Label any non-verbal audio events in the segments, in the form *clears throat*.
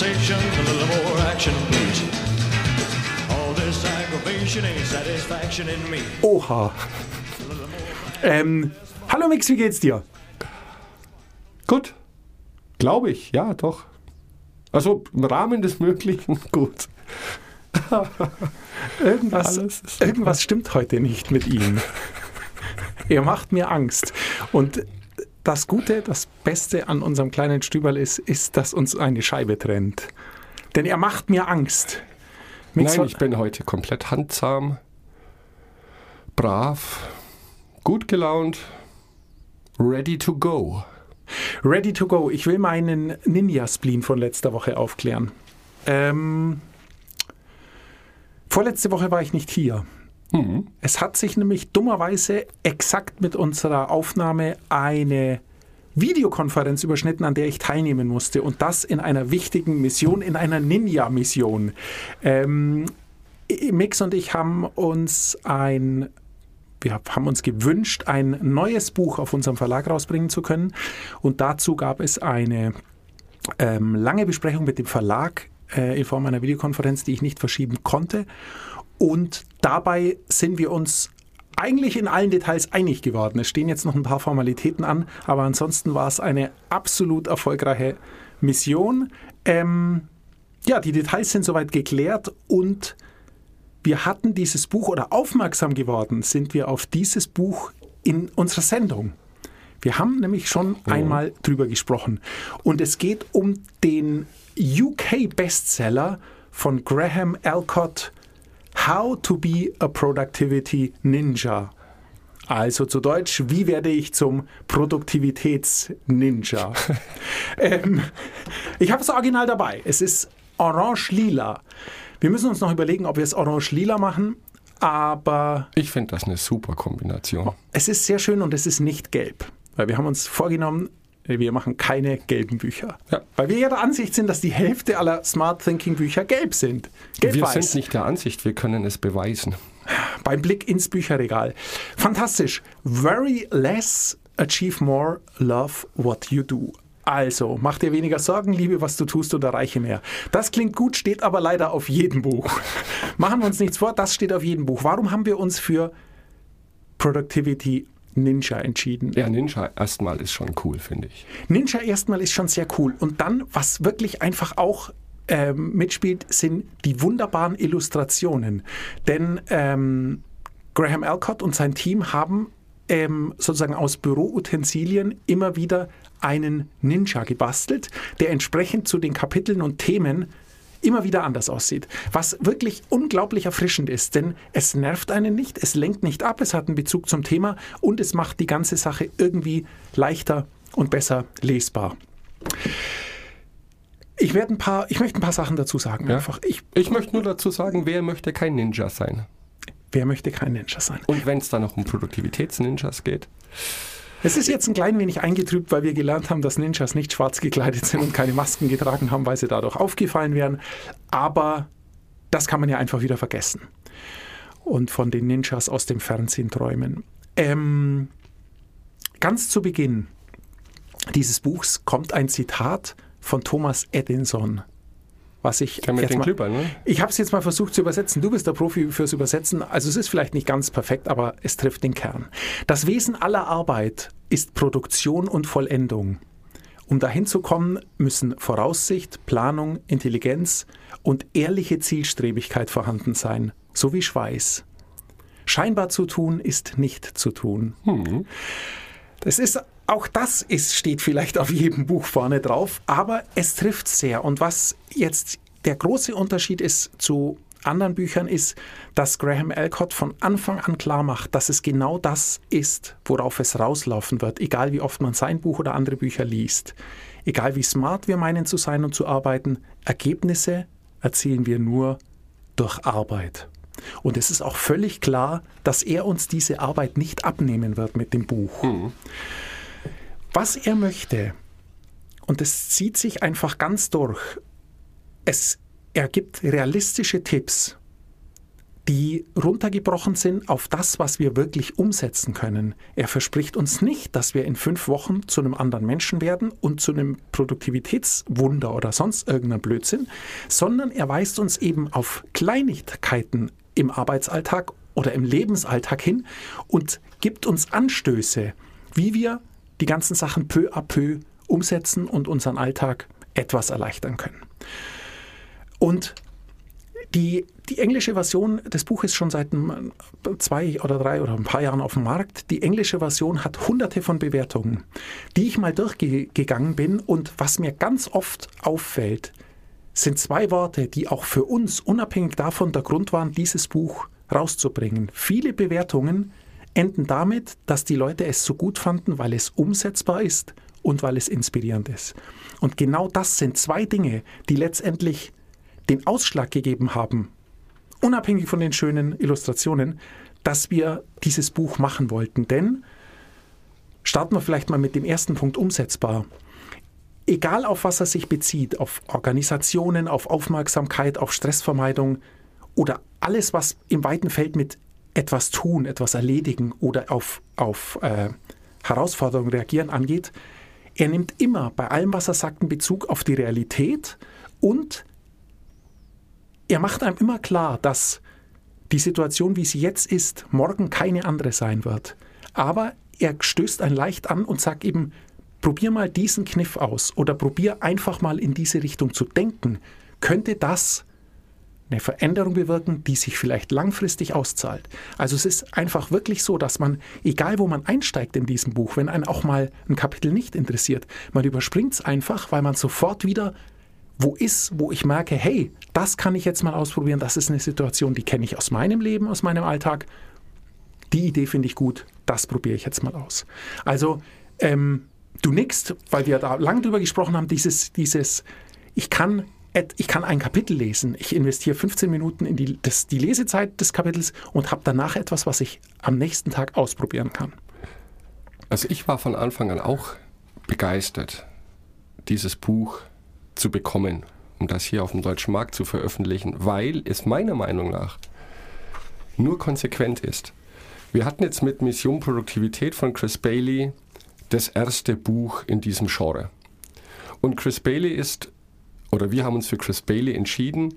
conversation, a little more action, please. All this aggravation ain't satisfaction in me. Oha. Ähm, hallo Mix, wie geht's dir? Gut. Glaube ich, ja, doch. Also im Rahmen des Möglichen *laughs* gut. Irgendwas, irgendwas stimmt heute nicht mit ihm. er macht mir Angst. Und das Gute, das Beste an unserem kleinen Stüberl ist, ist, dass uns eine Scheibe trennt. Denn er macht mir Angst. Mix, Nein, ich bin heute komplett handsam, brav, gut gelaunt, ready to go. Ready to go. Ich will meinen Ninja-Spleen von letzter Woche aufklären. Ähm, vorletzte Woche war ich nicht hier. Hm. Es hat sich nämlich dummerweise exakt mit unserer Aufnahme eine Videokonferenz überschnitten, an der ich teilnehmen musste. Und das in einer wichtigen Mission, in einer Ninja-Mission. Ähm, Mix und ich haben uns ein wir haben uns gewünscht, ein neues Buch auf unserem Verlag rausbringen zu können. Und dazu gab es eine ähm, lange Besprechung mit dem Verlag äh, in Form einer Videokonferenz, die ich nicht verschieben konnte. Und dabei sind wir uns eigentlich in allen Details einig geworden. Es stehen jetzt noch ein paar Formalitäten an, aber ansonsten war es eine absolut erfolgreiche Mission. Ähm, ja, die Details sind soweit geklärt und wir hatten dieses Buch oder aufmerksam geworden sind wir auf dieses Buch in unserer Sendung. Wir haben nämlich schon einmal drüber gesprochen. Und es geht um den UK-Bestseller von Graham Alcott, How to be a Productivity Ninja. Also zu Deutsch, wie werde ich zum Produktivitäts-Ninja? *laughs* ähm, ich habe das Original dabei. Es ist orange-lila. Wir müssen uns noch überlegen, ob wir es orange-lila machen, aber Ich finde das eine super Kombination. es ist sehr schön und es ist nicht gelb. Weil wir haben uns vorgenommen, wir machen keine gelben Bücher. Ja. Weil wir ja der Ansicht sind, dass die Hälfte aller Smart Thinking Bücher gelb sind. Wir Gelb-weiß. sind nicht der Ansicht, wir können es beweisen. Beim Blick ins Bücherregal. Fantastisch. Very less, achieve more, love what you do. Also, mach dir weniger Sorgen, liebe, was du tust und erreiche mehr. Das klingt gut, steht aber leider auf jedem Buch. *laughs* Machen wir uns nichts vor, das steht auf jedem Buch. Warum haben wir uns für Productivity Ninja entschieden? Ja, Ninja erstmal ist schon cool, finde ich. Ninja erstmal ist schon sehr cool. Und dann, was wirklich einfach auch ähm, mitspielt, sind die wunderbaren Illustrationen. Denn ähm, Graham Alcott und sein Team haben ähm, sozusagen aus Büroutensilien immer wieder einen Ninja gebastelt, der entsprechend zu den Kapiteln und Themen immer wieder anders aussieht. Was wirklich unglaublich erfrischend ist, denn es nervt einen nicht, es lenkt nicht ab, es hat einen Bezug zum Thema und es macht die ganze Sache irgendwie leichter und besser lesbar. Ich werde ein paar, ich möchte ein paar Sachen dazu sagen. Ja. Einfach. Ich, Ich möchte nur dazu sagen, wer möchte kein Ninja sein? wer möchte kein Ninja sein? Und wenn es da noch um Produktivitätsninjas geht, Es ist jetzt ein klein wenig eingetrübt, weil wir gelernt haben, dass Ninjas nicht schwarz gekleidet sind und keine Masken getragen haben, weil sie dadurch aufgefallen wären. Aber das kann man ja einfach wieder vergessen. Und von den Ninjas aus dem Fernsehen träumen. Ähm, ganz zu Beginn dieses Buchs kommt ein Zitat von Thomas Edison, was ich mit jetzt den mal- Glühbirnen, ne? ich habe es jetzt mal versucht zu übersetzen. Du bist der Profi fürs Übersetzen. Also es ist vielleicht nicht ganz perfekt, aber es trifft den Kern. Das Wesen aller Arbeit ist Produktion und Vollendung. Um dahin zu kommen, müssen Voraussicht, Planung, Intelligenz und ehrliche Zielstrebigkeit vorhanden sein, sowie Schweiß. Scheinbar zu tun ist nicht zu tun. Das ist, auch das ist, steht vielleicht auf jedem Buch vorne drauf, aber es trifft sehr. Und was jetzt der große Unterschied ist zu anderen Büchern, ist, dass Graham Alcott von Anfang an klar macht, dass es genau das ist, worauf es rauslaufen wird, egal wie oft man sein Buch oder andere Bücher liest. Egal wie smart wir meinen zu sein und zu arbeiten, Ergebnisse erzielen wir nur durch Arbeit. Und es ist auch völlig klar, dass er uns diese Arbeit nicht abnehmen wird mit dem Buch. Was er möchte, und es zieht sich einfach ganz durch, es, er gibt realistische Tipps, die runtergebrochen sind auf das, was wir wirklich umsetzen können. Er verspricht uns nicht, dass wir in fünf Wochen zu einem anderen Menschen werden und zu einem Produktivitätswunder oder sonst irgendeinem Blödsinn, sondern er weist uns eben auf Kleinigkeiten im Arbeitsalltag oder im Lebensalltag hin und gibt uns Anstöße, wie wir die ganzen Sachen peu à peu umsetzen und unseren Alltag etwas erleichtern können. Und die, die englische Version des Buches ist schon seit zwei oder drei oder ein paar Jahren auf dem Markt. Die englische Version hat hunderte von Bewertungen, die ich mal durchgegangen bin. Und was mir ganz oft auffällt, sind zwei Worte, die auch für uns unabhängig davon der Grund waren, dieses Buch rauszubringen. Viele Bewertungen enden damit, dass die Leute es so gut fanden, weil es umsetzbar ist und weil es inspirierend ist. Und genau das sind zwei Dinge, die letztendlich den Ausschlag gegeben haben, unabhängig von den schönen Illustrationen, dass wir dieses Buch machen wollten. Denn starten wir vielleicht mal mit dem ersten Punkt umsetzbar. Egal auf was er sich bezieht, auf Organisationen, auf Aufmerksamkeit, auf Stressvermeidung oder alles, was im weiten Feld mit etwas tun, etwas erledigen oder auf, auf äh, Herausforderungen reagieren angeht, er nimmt immer bei allem, was er sagt, einen Bezug auf die Realität und er macht einem immer klar, dass die Situation, wie sie jetzt ist, morgen keine andere sein wird. Aber er stößt einen leicht an und sagt eben, probier mal diesen Kniff aus oder probier einfach mal in diese Richtung zu denken. Könnte das eine Veränderung bewirken, die sich vielleicht langfristig auszahlt. Also es ist einfach wirklich so, dass man, egal wo man einsteigt in diesem Buch, wenn einen auch mal ein Kapitel nicht interessiert, man überspringt es einfach, weil man sofort wieder wo ist, wo ich merke, hey, das kann ich jetzt mal ausprobieren, das ist eine Situation, die kenne ich aus meinem Leben, aus meinem Alltag. Die Idee finde ich gut, das probiere ich jetzt mal aus. Also ähm, du nickst, weil wir da lang drüber gesprochen haben, dieses, dieses, ich kann ich kann ein Kapitel lesen. Ich investiere 15 Minuten in die, das, die Lesezeit des Kapitels und habe danach etwas, was ich am nächsten Tag ausprobieren kann. Also ich war von Anfang an auch begeistert, dieses Buch zu bekommen, um das hier auf dem deutschen Markt zu veröffentlichen, weil es meiner Meinung nach nur konsequent ist. Wir hatten jetzt mit Mission Produktivität von Chris Bailey das erste Buch in diesem Genre. Und Chris Bailey ist oder wir haben uns für Chris Bailey entschieden,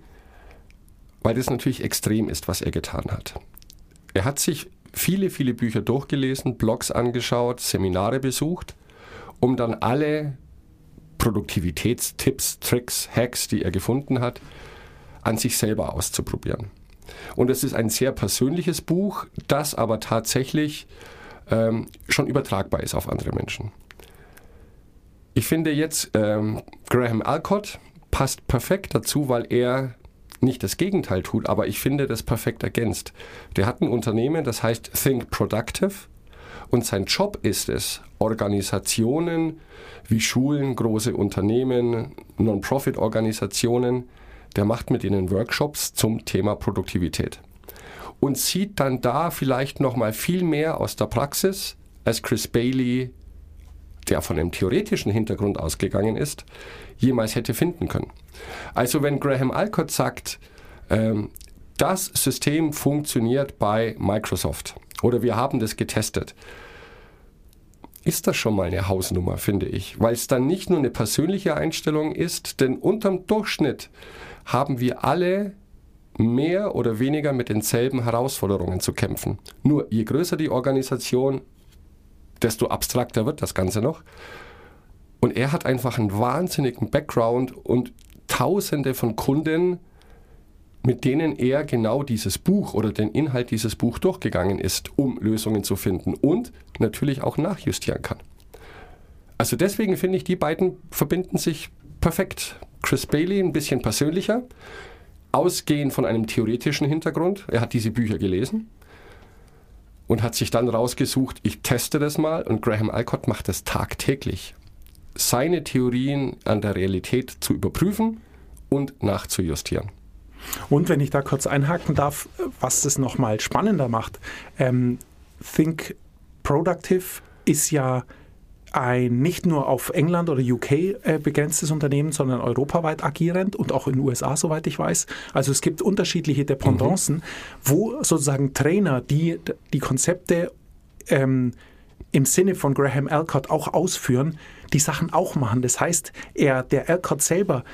weil das natürlich extrem ist, was er getan hat. Er hat sich viele, viele Bücher durchgelesen, Blogs angeschaut, Seminare besucht, um dann alle Produktivitätstipps, Tricks, Hacks, die er gefunden hat, an sich selber auszuprobieren. Und es ist ein sehr persönliches Buch, das aber tatsächlich ähm, schon übertragbar ist auf andere Menschen. Ich finde jetzt ähm, Graham Alcott, passt perfekt dazu, weil er nicht das Gegenteil tut, aber ich finde das perfekt ergänzt. Der hat ein Unternehmen, das heißt Think Productive und sein Job ist es, Organisationen wie Schulen, große Unternehmen, Non-Profit-Organisationen, der macht mit ihnen Workshops zum Thema Produktivität und sieht dann da vielleicht noch mal viel mehr aus der Praxis als Chris Bailey der von einem theoretischen Hintergrund ausgegangen ist, jemals hätte finden können. Also wenn Graham Alcott sagt, ähm, das System funktioniert bei Microsoft oder wir haben das getestet, ist das schon mal eine Hausnummer, finde ich, weil es dann nicht nur eine persönliche Einstellung ist, denn unterm Durchschnitt haben wir alle mehr oder weniger mit denselben Herausforderungen zu kämpfen. Nur je größer die Organisation, desto abstrakter wird das Ganze noch. Und er hat einfach einen wahnsinnigen Background und tausende von Kunden, mit denen er genau dieses Buch oder den Inhalt dieses Buch durchgegangen ist, um Lösungen zu finden und natürlich auch nachjustieren kann. Also deswegen finde ich, die beiden verbinden sich perfekt. Chris Bailey ein bisschen persönlicher, ausgehend von einem theoretischen Hintergrund. Er hat diese Bücher gelesen und hat sich dann rausgesucht, ich teste das mal und Graham Alcott macht das tagtäglich. Seine Theorien an der Realität zu überprüfen und nachzujustieren. Und wenn ich da kurz einhaken darf, was das nochmal spannender macht, ähm, Think Productive ist ja ein nicht nur auf England oder UK äh, begrenztes Unternehmen, sondern europaweit agierend und auch in den USA, soweit ich weiß. Also es gibt unterschiedliche Dependancen, mhm. wo sozusagen Trainer, die die Konzepte ähm, im Sinne von Graham Alcott auch ausführen, die Sachen auch machen. Das heißt, er, der Alcott selber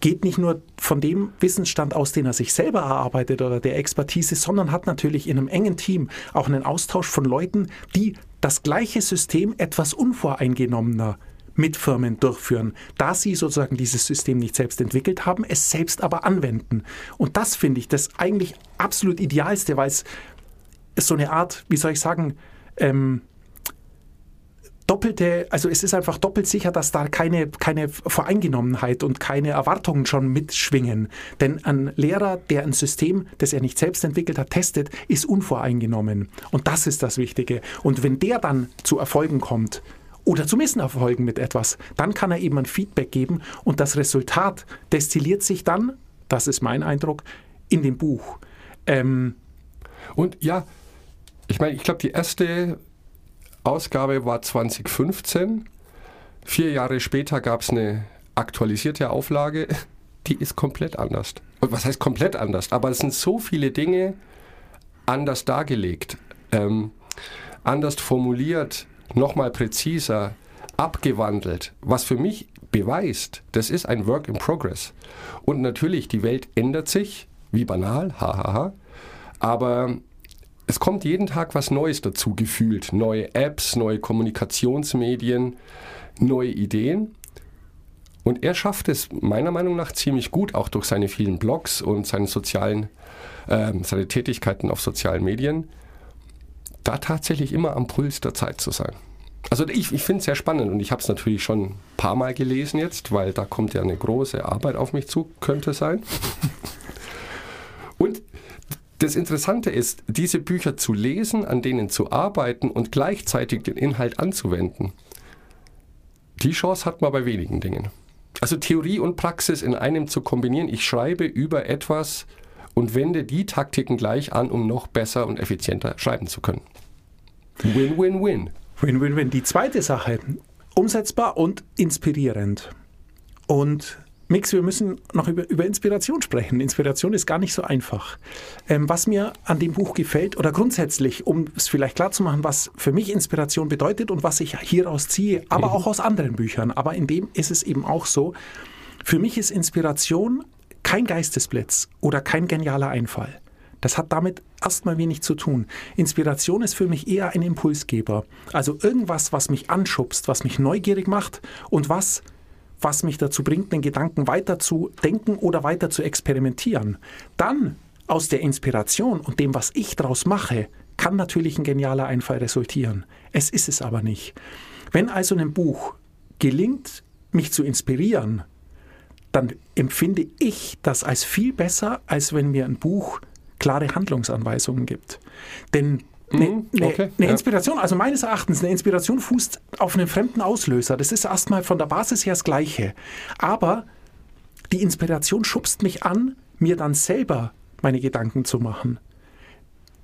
geht nicht nur von dem Wissensstand aus, den er sich selber erarbeitet oder der Expertise, sondern hat natürlich in einem engen Team auch einen Austausch von Leuten, die das gleiche System etwas unvoreingenommener mit Firmen durchführen, da sie sozusagen dieses System nicht selbst entwickelt haben, es selbst aber anwenden. Und das finde ich das eigentlich absolut idealste, weil es so eine Art, wie soll ich sagen, ähm, doppelte, also es ist einfach doppelt sicher, dass da keine, keine Voreingenommenheit und keine Erwartungen schon mitschwingen. Denn ein Lehrer, der ein System, das er nicht selbst entwickelt hat, testet, ist unvoreingenommen. Und das ist das Wichtige. Und wenn der dann zu Erfolgen kommt, oder zu Misserfolgen mit etwas, dann kann er eben ein Feedback geben und das Resultat destilliert sich dann, das ist mein Eindruck, in dem Buch. Ähm, und ja, ich meine, ich glaube, die erste Ausgabe war 2015. Vier Jahre später gab es eine aktualisierte Auflage. *laughs* Die ist komplett anders. Was heißt komplett anders? Aber es sind so viele Dinge anders dargelegt, ähm, anders formuliert, nochmal präziser, abgewandelt, was für mich beweist, das ist ein Work in Progress. Und natürlich, die Welt ändert sich, wie banal, hahaha, aber es kommt jeden Tag was Neues dazu gefühlt. Neue Apps, neue Kommunikationsmedien, neue Ideen. Und er schafft es meiner Meinung nach ziemlich gut, auch durch seine vielen Blogs und seine sozialen, äh, seine Tätigkeiten auf sozialen Medien, da tatsächlich immer am Puls der Zeit zu sein. Also ich, ich finde es sehr spannend und ich habe es natürlich schon ein paar Mal gelesen jetzt, weil da kommt ja eine große Arbeit auf mich zu, könnte sein. *laughs* und das Interessante ist, diese Bücher zu lesen, an denen zu arbeiten und gleichzeitig den Inhalt anzuwenden. Die Chance hat man bei wenigen Dingen. Also Theorie und Praxis in einem zu kombinieren. Ich schreibe über etwas und wende die Taktiken gleich an, um noch besser und effizienter schreiben zu können. Win-win-win. Win-win-win. Die zweite Sache, umsetzbar und inspirierend. Und Mix, wir müssen noch über, über Inspiration sprechen. Inspiration ist gar nicht so einfach. Ähm, was mir an dem Buch gefällt, oder grundsätzlich, um es vielleicht klar zu machen, was für mich Inspiration bedeutet und was ich hieraus ziehe, aber mhm. auch aus anderen Büchern. Aber in dem ist es eben auch so, für mich ist Inspiration kein Geistesblitz oder kein genialer Einfall. Das hat damit erstmal wenig zu tun. Inspiration ist für mich eher ein Impulsgeber. Also irgendwas, was mich anschubst, was mich neugierig macht und was was mich dazu bringt, den Gedanken weiter zu denken oder weiter zu experimentieren. Dann aus der Inspiration und dem, was ich daraus mache, kann natürlich ein genialer Einfall resultieren. Es ist es aber nicht. Wenn also einem Buch gelingt, mich zu inspirieren, dann empfinde ich das als viel besser, als wenn mir ein Buch klare Handlungsanweisungen gibt. Denn eine, mhm, eine, okay, eine ja. Inspiration, also meines Erachtens, eine Inspiration fußt auf einen fremden Auslöser. Das ist erstmal von der Basis her das Gleiche. Aber die Inspiration schubst mich an, mir dann selber meine Gedanken zu machen.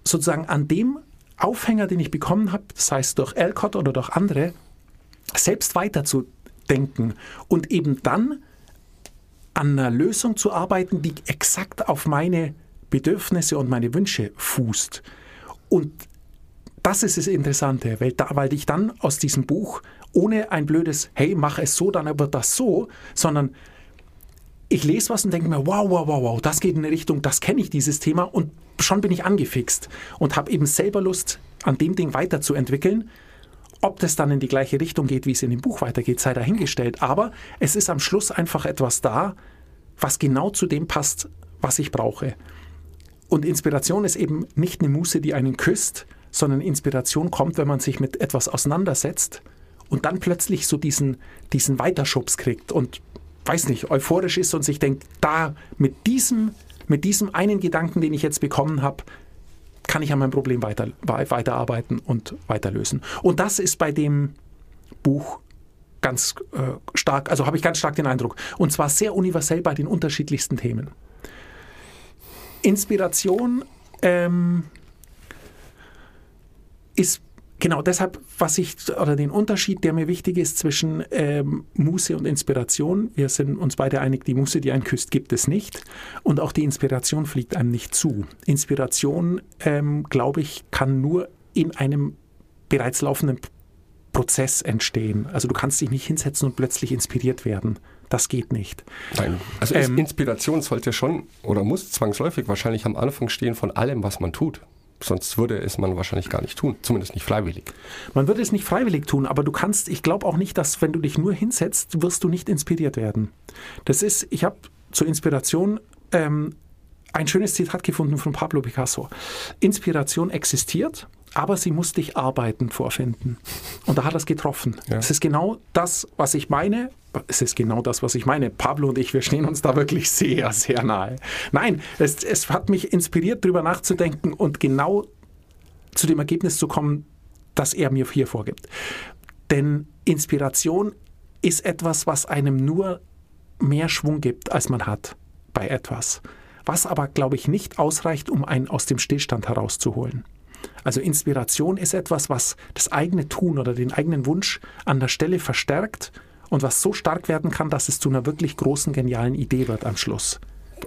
Sozusagen an dem Aufhänger, den ich bekommen habe, sei es durch Alcott oder durch andere, selbst weiterzudenken und eben dann an einer Lösung zu arbeiten, die exakt auf meine Bedürfnisse und meine Wünsche fußt. Und das ist das Interessante, weil, da, weil ich dann aus diesem Buch ohne ein blödes, hey, mach es so, dann wird das so, sondern ich lese was und denke mir, wow, wow, wow, wow, das geht in eine Richtung, das kenne ich, dieses Thema und schon bin ich angefixt und habe eben selber Lust, an dem Ding weiterzuentwickeln. Ob das dann in die gleiche Richtung geht, wie es in dem Buch weitergeht, sei dahingestellt. Aber es ist am Schluss einfach etwas da, was genau zu dem passt, was ich brauche. Und Inspiration ist eben nicht eine Muße, die einen küsst, sondern Inspiration kommt, wenn man sich mit etwas auseinandersetzt und dann plötzlich so diesen, diesen Weiterschubs kriegt und weiß nicht, euphorisch ist und sich denkt, da mit diesem, mit diesem einen Gedanken, den ich jetzt bekommen habe, kann ich an meinem Problem weiter, weiterarbeiten und weiterlösen. Und das ist bei dem Buch ganz äh, stark, also habe ich ganz stark den Eindruck. Und zwar sehr universell bei den unterschiedlichsten Themen. Inspiration ähm, ist Genau, deshalb, was ich, oder den Unterschied, der mir wichtig ist zwischen ähm, Muße und Inspiration, wir sind uns beide einig, die Muße, die einen küsst, gibt es nicht. Und auch die Inspiration fliegt einem nicht zu. Inspiration, ähm, glaube ich, kann nur in einem bereits laufenden Prozess entstehen. Also du kannst dich nicht hinsetzen und plötzlich inspiriert werden. Das geht nicht. Nein. Also Ähm, Inspiration sollte schon oder muss zwangsläufig wahrscheinlich am Anfang stehen von allem, was man tut. Sonst würde es man wahrscheinlich gar nicht tun, zumindest nicht freiwillig. Man wird es nicht freiwillig tun, aber du kannst, ich glaube auch nicht, dass wenn du dich nur hinsetzt, wirst du nicht inspiriert werden. Das ist, ich habe zur Inspiration ähm, ein schönes Zitat gefunden von Pablo Picasso. Inspiration existiert, aber sie muss dich Arbeiten vorfinden. Und da hat er es getroffen. Ja. Es ist genau das, was ich meine. Es ist genau das, was ich meine. Pablo und ich, wir stehen uns da wirklich sehr, sehr nahe. Nein, es, es hat mich inspiriert, darüber nachzudenken und genau zu dem Ergebnis zu kommen, das er mir hier vorgibt. Denn Inspiration ist etwas, was einem nur mehr Schwung gibt, als man hat bei etwas. Was aber, glaube ich, nicht ausreicht, um einen aus dem Stillstand herauszuholen. Also Inspiration ist etwas, was das eigene Tun oder den eigenen Wunsch an der Stelle verstärkt und was so stark werden kann, dass es zu einer wirklich großen, genialen Idee wird am Schluss.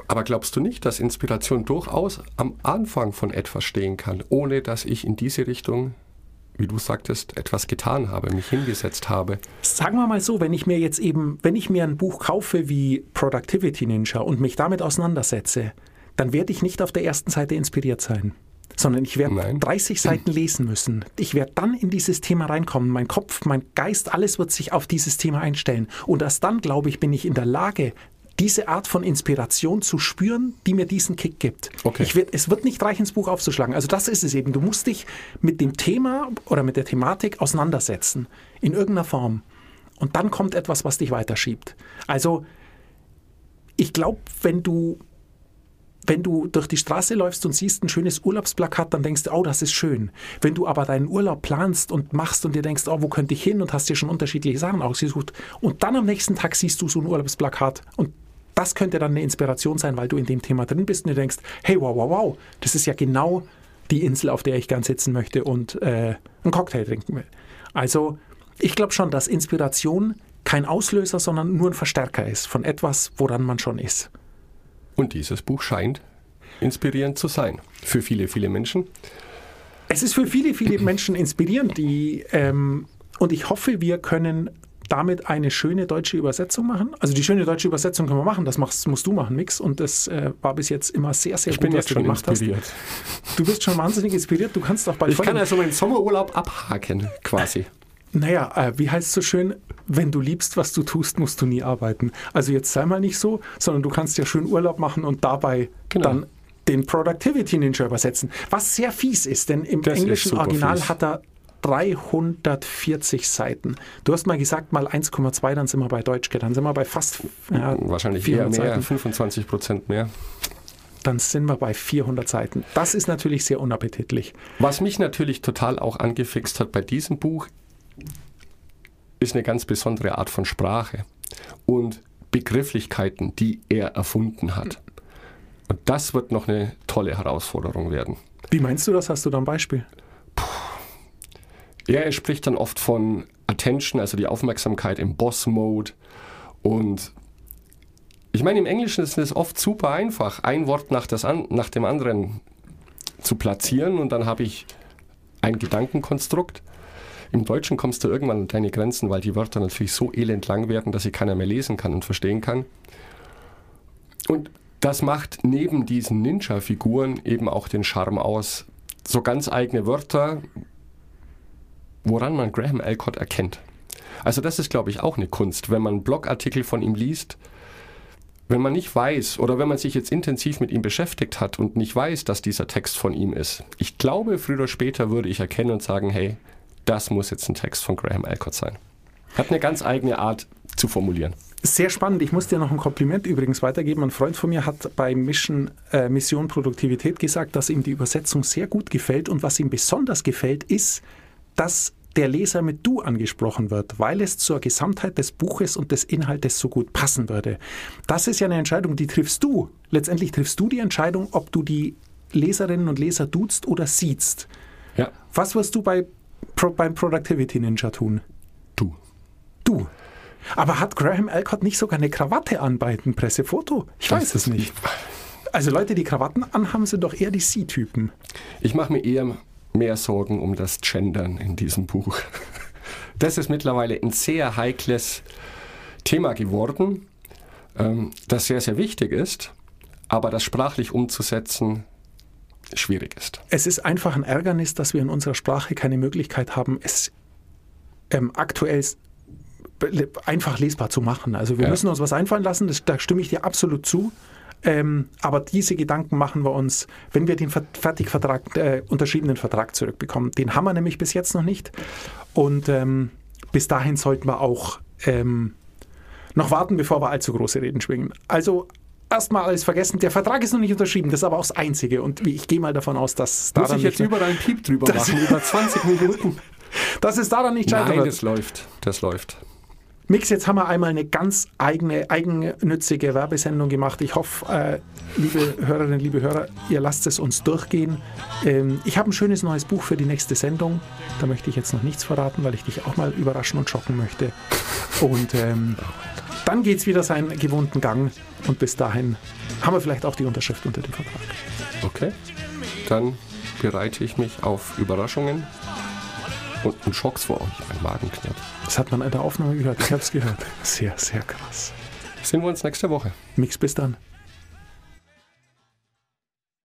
Aber glaubst du nicht, dass Inspiration durchaus am Anfang von etwas stehen kann, ohne dass ich in diese Richtung, wie du sagtest, etwas getan habe, mich hingesetzt habe? Sagen wir mal so, wenn ich mir jetzt eben, wenn ich mir ein Buch kaufe wie Productivity Ninja und mich damit auseinandersetze, dann werde ich nicht auf der ersten Seite inspiriert sein, sondern ich werde Nein. 30 Seiten lesen müssen. Ich werde dann in dieses Thema reinkommen. Mein Kopf, mein Geist, alles wird sich auf dieses Thema einstellen. Und erst dann, glaube ich, bin ich in der Lage, diese Art von Inspiration zu spüren, die mir diesen Kick gibt. Okay. Ich werd, es wird nicht reichen, das Buch aufzuschlagen. Also das ist es eben. Du musst dich mit dem Thema oder mit der Thematik auseinandersetzen. In irgendeiner Form. Und dann kommt etwas, was dich weiterschiebt. Also ich glaube, wenn du wenn du durch die Straße läufst und siehst ein schönes Urlaubsplakat, dann denkst du, oh, das ist schön. Wenn du aber deinen Urlaub planst und machst und dir denkst, oh, wo könnte ich hin und hast dir schon unterschiedliche Sachen ausgesucht und dann am nächsten Tag siehst du so ein Urlaubsplakat und das könnte dann eine Inspiration sein, weil du in dem Thema drin bist und du denkst, hey, wow, wow, wow, das ist ja genau die Insel, auf der ich gern sitzen möchte und äh, einen Cocktail trinken will. Also ich glaube schon, dass Inspiration kein Auslöser, sondern nur ein Verstärker ist von etwas, woran man schon ist. Und dieses Buch scheint inspirierend zu sein. Für viele, viele Menschen. Es ist für viele, viele *clears throat* Menschen inspirierend, die, ähm, und ich hoffe, wir können damit eine schöne deutsche Übersetzung machen. Also die schöne deutsche Übersetzung können wir machen, das machst, musst du machen, Mix. Und das äh, war bis jetzt immer sehr, sehr Ich gut, bin was jetzt du schon gemacht inspiriert. hast. Du bist schon wahnsinnig inspiriert, du kannst doch bald Ich kann also meinen Sommerurlaub abhaken, quasi. *laughs* Naja, äh, wie heißt es so schön, wenn du liebst, was du tust, musst du nie arbeiten. Also jetzt sei mal nicht so, sondern du kannst ja schön Urlaub machen und dabei Genau. dann den Productivity Ninja übersetzen. Was sehr fies ist, denn im Das englischen Original fies. hat er 340 Seiten. Du hast mal gesagt, mal 1,2, dann sind wir bei Deutsch, dann sind wir bei fast ja, Wahrscheinlich eher 400 mehr, Seiten. 25 Prozent mehr. Dann sind wir bei 400 Seiten. Das ist natürlich sehr unappetitlich. Was mich natürlich total auch angefixt hat bei diesem Buch, ist eine ganz besondere Art von Sprache und Begrifflichkeiten, die er erfunden hat. Und das wird noch eine tolle Herausforderung werden. Wie meinst du das? Hast du da ein Beispiel? Ja, er spricht dann oft von Attention, also die Aufmerksamkeit im Boss-Mode. Und ich meine, im Englischen ist es oft super einfach, ein Wort nach, an, nach dem anderen zu platzieren und dann habe ich ein Gedankenkonstrukt. Im Deutschen kommst du irgendwann an deine Grenzen, weil die Wörter natürlich so elend lang werden, dass sie keiner mehr lesen kann und verstehen kann. Und das macht neben diesen Ninja-Figuren eben auch den Charme aus. So ganz eigene Wörter, woran man Graham Alcott erkennt. Also das ist, glaube ich, auch eine Kunst. Wenn man Blogartikel von ihm liest, wenn man nicht weiß oder wenn man sich jetzt intensiv mit ihm beschäftigt hat und nicht weiß, dass dieser Text von ihm ist, ich glaube, früher oder später würde ich erkennen und sagen, hey, das muss jetzt ein Text von Graham Alcott sein. Hat eine ganz eigene Art zu formulieren. Sehr spannend. Ich muss dir noch ein Kompliment übrigens weitergeben. Ein Freund von mir hat bei Mission, äh, Mission Produktivität gesagt, dass ihm die Übersetzung sehr gut gefällt. Und was ihm besonders gefällt, ist, dass der Leser mit Du angesprochen wird, weil es zur Gesamtheit des Buches und des Inhaltes so gut passen würde. Das ist ja eine Entscheidung, die triffst du. Letztendlich triffst du die Entscheidung, ob du die Leserinnen und Leser duzt oder siehst. Ja. Was wirst du bei pro, beim Productivity Ninja tun? Du. Du. Aber hat Graham Alcott nicht sogar eine Krawatte an bei dem Pressefoto? Ich Das weiß es nicht. Also Leute, die Krawatten anhaben, sind doch eher die C-Typen. Ich mache mir eher mehr Sorgen um das Gendern in diesem Buch. Das ist mittlerweile ein sehr heikles Thema geworden, ähm, das sehr, sehr wichtig ist, aber das sprachlich umzusetzen schwierig ist. Es ist einfach ein Ärgernis, dass wir in unserer Sprache keine Möglichkeit haben, es ähm, aktuell einfach lesbar zu machen. Also wir Ja. müssen uns was einfallen lassen, das, da stimme ich dir absolut zu. Ähm, aber diese Gedanken machen wir uns, wenn wir den Ver Fertigvertrag, äh, unterschriebenen Vertrag zurückbekommen. Den haben wir nämlich bis jetzt noch nicht. Und ähm, bis dahin sollten wir auch ähm, noch warten, bevor wir allzu große Reden schwingen. Also erstmal alles vergessen. Der Vertrag ist noch nicht unterschrieben, das ist aber auch das Einzige. Und ich gehe mal davon aus, dass Muss daran ich jetzt nicht, überall einen Piep drüber Das- machen, über 20 Minuten? *laughs* dass es daran nicht scheitern Nein, das läuft. Das läuft. Mix, jetzt haben wir einmal eine ganz eigene, eigennützige Werbesendung gemacht. Ich hoffe, äh, liebe Hörerinnen, liebe Hörer, ihr lasst es uns durchgehen. Ähm, ich habe ein schönes neues Buch für die nächste Sendung. Da möchte ich jetzt noch nichts verraten, weil ich dich auch mal überraschen und schocken möchte. Und ähm, dann geht es wieder seinen gewohnten Gang. Und bis dahin haben wir vielleicht auch die Unterschrift unter dem Vertrag. Okay. Dann bereite ich mich auf Überraschungen und einen Schocks vor euch. Mein Magen knirrt. Das hat man in der Aufnahme gehört. Ich habe es gehört. Sehr, sehr krass. Sehen wir uns nächste Woche. Mix, bis dann.